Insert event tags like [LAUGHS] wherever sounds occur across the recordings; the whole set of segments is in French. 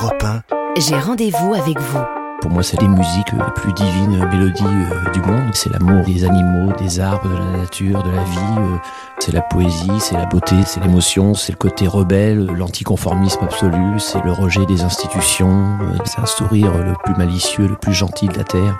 Europe 1. J'ai rendez-vous avec vous. Pour moi, c'est les musiques les plus divines mélodies euh, du monde. C'est l'amour des animaux, des arbres, de la nature, de la vie. euh, C'est la poésie, c'est la beauté, c'est l'émotion, c'est le côté rebelle, l'anticonformisme absolu, c'est le rejet des institutions, euh, c'est un sourire le plus malicieux, le plus gentil de la terre.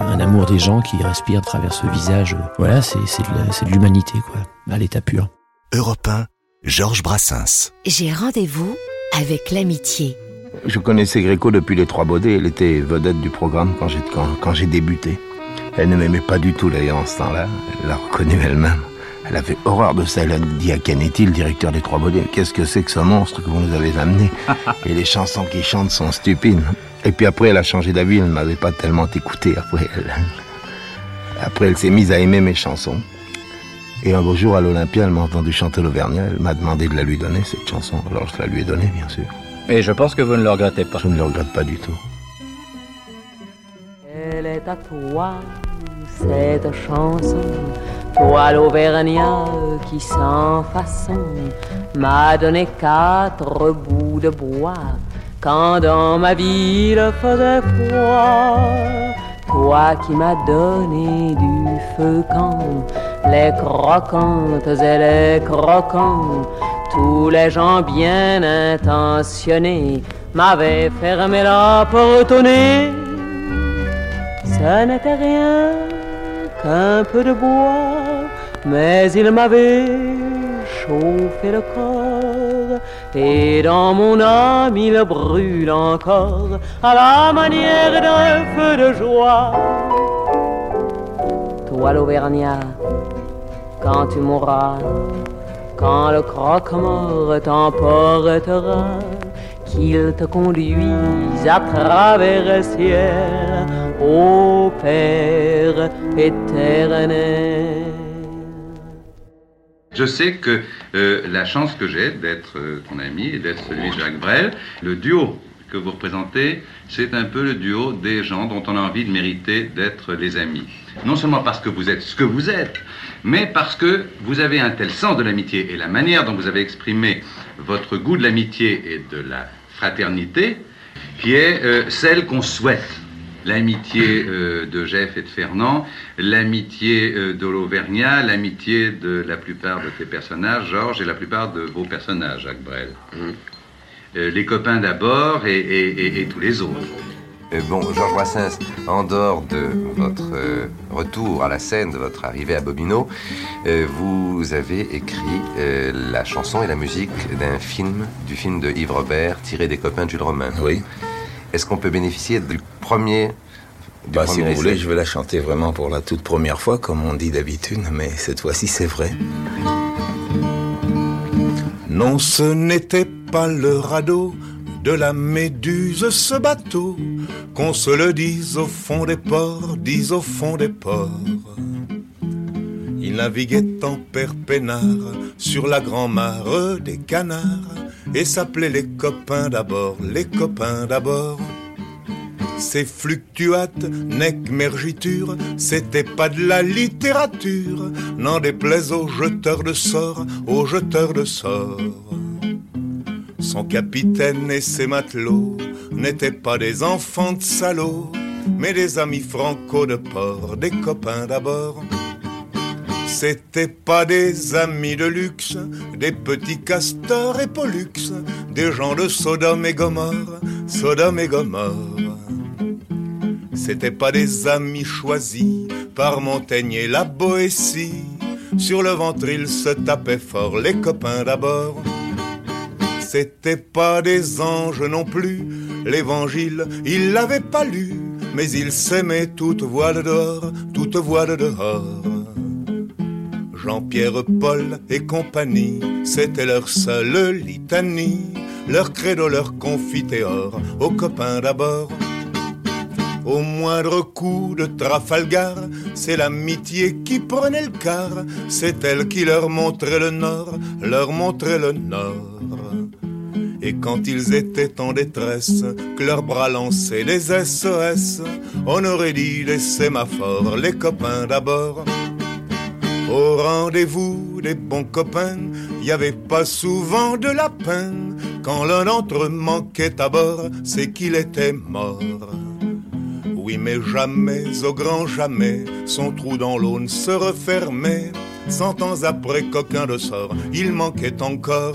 Un amour des gens qui respire à travers ce visage. Voilà, c'est c'est de la- c'est de l'humanité, quoi, à l'état pur. Europe 1. Georges Brassens. J'ai rendez-vous avec l'amitié. Je connaissais Gréco depuis les Trois Baudets. Elle était vedette du programme quand j'ai quand, quand j'ai débuté. Elle ne m'aimait pas du tout d'ailleurs en ce temps-là. Elle l'a reconnu elle-même. Elle avait horreur de ça. Elle a dit à Canetti, le directeur des Trois Baudets, qu'est-ce que c'est que ce monstre que vous nous avez amené? [LAUGHS] Et les chansons qu'il chante sont stupides. Et puis après, elle a changé d'avis. Elle ne m'avait pas tellement écouté. Après, elle, après, elle s'est mise à aimer mes chansons. Et un beau jour, à l'Olympia, elle m'a entendu chanter l'Auvergnat. Elle m'a demandé de la lui donner, cette chanson. Alors je la lui ai donnée, bien sûr. Et je pense que vous ne le regrettez pas. Je ne le regrette pas du tout. Elle est à toi, cette chanson, toi l'Auvergnat qui sans façon m'a donné quatre bouts de bois quand dans ma ville faisait froid. Toi qui m'as donné du feu quand les croquantes et les croquants, tous les gens bien intentionnés m'avaient fermé la porte au nez. Ce n'était rien qu'un peu de bois, mais il m'avait chauffé le corps. Et dans mon âme il brûle encore à la manière d'un feu de joie. Toi l'Auvergnat, quand tu mourras, quand le croque-mort t'emportera, qu'il te conduise à travers le ciel, ô Père éternel. Je sais que euh, la chance que j'ai d'être euh, ton ami et d'être celui de Jacques Brel, le duo que vous représentez, c'est un peu le duo des gens dont on a envie de mériter d'être les amis. Non seulement parce que vous êtes ce que vous êtes, mais parce que vous avez un tel sens de l'amitié et la manière dont vous avez exprimé votre goût de l'amitié et de la fraternité, qui est euh, celle qu'on souhaite. L'amitié euh, de Jeff et de Fernand, l'amitié euh, de l'Auvergnat, l'amitié de la plupart de tes personnages, Georges, et la plupart de vos personnages, Jacques Brel. Euh, les copains d'abord et, et- et- et tous les autres. Euh, bon, Georges Brassens, en dehors de votre euh, retour à la scène, de votre arrivée à Bobino, euh, vous avez écrit euh, la chanson et la musique d'un film, du film de Yves Robert, tiré des copains de Jules Romain. Oui. Est-ce qu'on peut bénéficier du premier du Bah, si vous voulez, je vais la chanter vraiment pour la toute première fois, comme on dit d'habitude, mais cette fois-ci, c'est vrai. Non, ce n'était le radeau de la méduse, ce bateau, qu'on se le dise au fond des ports, dise au fond des ports. Il naviguait en père sur la grand-mare des canards et s'appelait les copains d'abord, les copains d'abord. Ces fluctuates, nec mergiture, c'était pas de la littérature, n'en déplaise aux jeteurs de sorts, aux jeteurs de sorts. Son capitaine et ses matelots n'étaient pas des enfants de salauds, mais des amis franco de port, des copains d'abord. C'était pas des amis de luxe, des petits castors et pollux, des gens de Sodome et Gomorre, Sodome et Gomorre. C'était pas des amis choisis par Montaigne et la Boétie. Sur le ventre, ils se tapaient fort, les copains d'abord. C'était pas des anges non plus, l'évangile, ils l'avaient pas lu, mais ils s'aimaient toute voile dehors, toute voile dehors. Jean-Pierre, Paul et compagnie, c'était leur seule litanie, leur credo, leur confiteor, aux copains d'abord. Au moindre coup de Trafalgar, c'est l'amitié qui prenait le quart, c'est elle qui leur montrait le nord, leur montrait le nord. Et quand ils étaient en détresse, que leurs bras lançaient des SOS, on aurait dit des sémaphores, les copains d'abord. Au rendez-vous des bons copains, y avait pas souvent de lapin. Quand l'un d'entre eux manquait à bord, c'est qu'il était mort. Oui, mais jamais, au grand jamais, son trou dans l'eau ne se refermait. Cent ans après qu'aucun de sort, il manquait encore.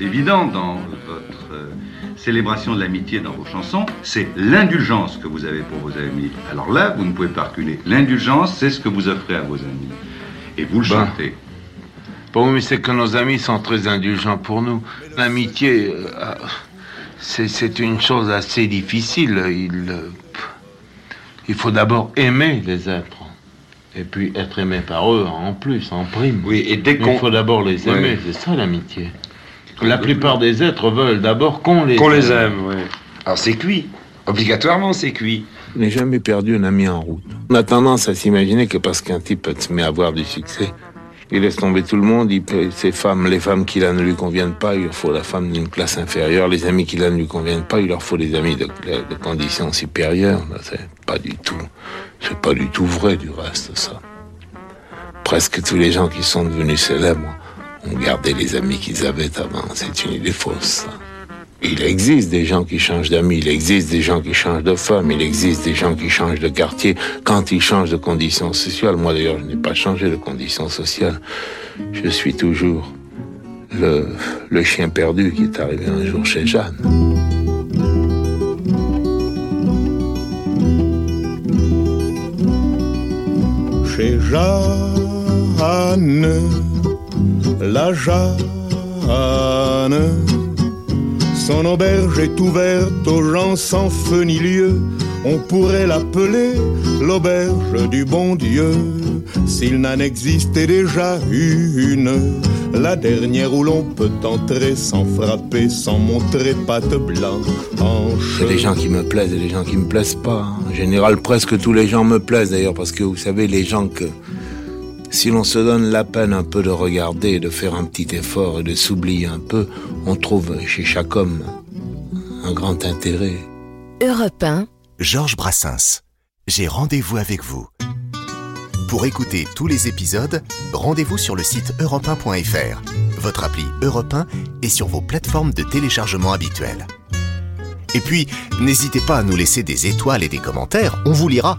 évident dans votre euh, célébration de l'amitié dans vos chansons, c'est l'indulgence que vous avez pour vos amis. Alors là, vous ne pouvez pas reculer. L'indulgence, c'est ce que vous offrez à vos amis. Et vous le Ben, chantez. Bon, mais c'est que nos amis sont très indulgents pour nous. L'amitié, euh, c'est une chose assez difficile. Il, euh, il faut d'abord aimer les êtres. Et puis être aimé par eux en plus, en prime. Oui, et dès qu'on il faut d'abord les Ouais. aimer, c'est ça l'amitié. La plupart des êtres veulent d'abord qu'on les Qu'on les aime. oui. Alors c'est cuit. Obligatoirement, c'est cuit. Je n'ai jamais perdu un ami en route. On a tendance à s'imaginer que parce qu'un type se met à avoir du succès, il laisse tomber tout le monde, il peut, ses femmes, les femmes qui là ne lui conviennent pas, il leur faut la femme d'une classe inférieure, les amis qui là ne lui conviennent pas, il leur faut des amis de, de conditions supérieures. C'est pas du tout, c'est pas du tout vrai du reste ça. Presque tous les gens qui sont devenus célèbres gardé les amis qu'ils avaient avant. C'est une idée fausse. Il existe des gens qui changent d'amis, il existe des gens qui changent de femme, il existe des gens qui changent de quartier quand ils changent de conditions sociales. Moi d'ailleurs, je n'ai pas changé de conditions sociales. Je suis toujours le, le chien perdu qui est arrivé un jour chez Jeanne. Chez Jeanne, la Jeanne, son auberge est ouverte aux gens sans feu ni lieu. On pourrait l'appeler l'auberge du bon Dieu, s'il n'en existait déjà une. La dernière où l'on peut entrer sans frapper, sans montrer patte blanche. Il y a des gens qui me plaisent et des gens qui me plaisent pas. En général, presque tous les gens me plaisent d'ailleurs, parce que vous savez, les gens que, si l'on se donne la peine un peu de regarder, de faire un petit effort et de s'oublier un peu, on trouve chez chaque homme un grand intérêt. Europe 1, Georges Brassens. J'ai rendez-vous avec vous. Pour écouter tous les épisodes, rendez-vous sur le site europe1.fr, votre appli Europe 1 et sur vos plateformes de téléchargement habituelles. Et puis, n'hésitez pas à nous laisser des étoiles et des commentaires, on vous lira.